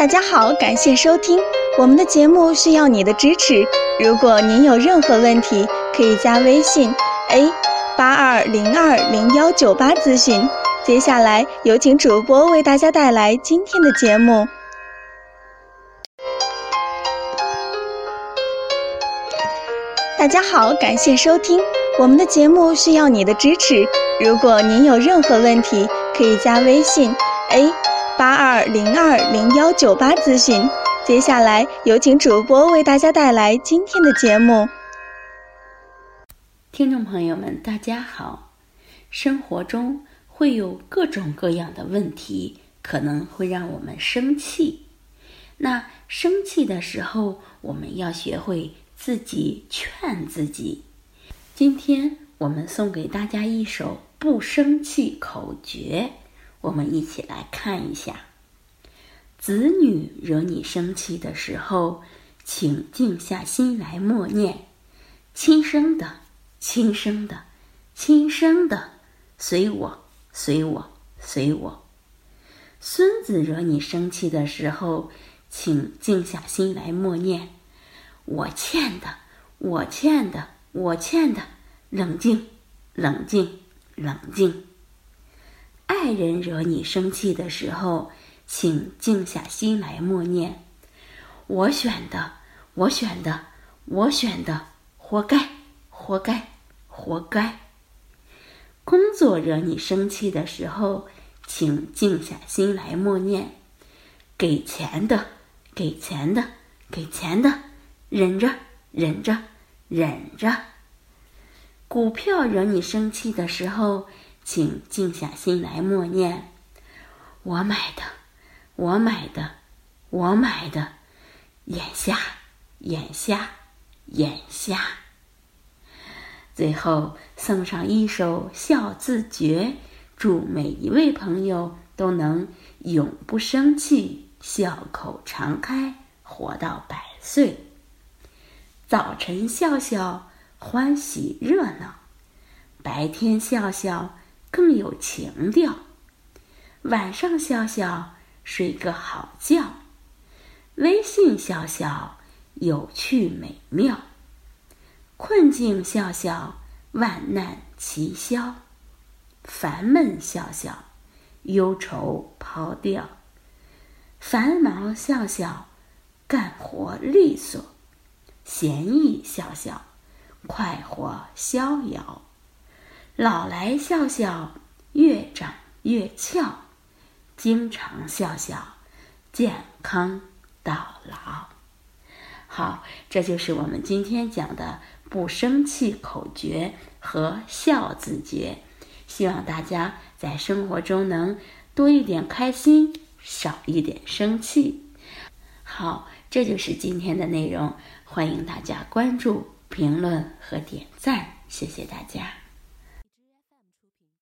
大家好，感谢收听我们的节目，需要你的支持。如果您有任何问题，可以加微信 a 八二零二零幺九八咨询。接下来有请主播为大家带来今天的节目。大家好，感谢收听我们的节目，需要你的支持。如果您有任何问题，可以加微信 a 八二零二零幺九八咨询。接下来有请主播为大家带来今天的节目。听众朋友们，大家好。生活中会有各种各样的问题，可能会让我们生气。那生气的时候，我们要学会自己劝自己。今天我们送给大家一首不生气口诀，我们一起来看一下。子女惹你生气的时候，请静下心来默念：亲生的。亲生的，亲生的，随我，随我，随我。孙子惹你生气的时候，请静下心来默念：我欠的，我欠的，我欠的。冷静，冷静，冷静。爱人惹你生气的时候，请静下心来默念：我选的，我选的，我选的，活该。活该，活该。工作惹你生气的时候，请静下心来默念：给钱的，给钱的，给钱的，忍着，忍着，忍着。股票惹你生气的时候，请静下心来默念：我买的，我买的，我买的。眼下，眼下，眼下。最后送上一首笑字诀，祝每一位朋友都能永不生气，笑口常开，活到百岁。早晨笑笑，欢喜热闹；白天笑笑，更有情调；晚上笑笑，睡个好觉；微信笑笑，有趣美妙。困境笑笑，万难齐消；烦闷笑笑，忧愁抛掉；繁忙笑笑，干活利索；闲逸笑笑，快活逍遥；老来笑笑，越长越俏；经常笑笑，健康到老。好，这就是我们今天讲的。不生气口诀和笑字诀，希望大家在生活中能多一点开心，少一点生气。好，这就是今天的内容，欢迎大家关注、评论和点赞，谢谢大家。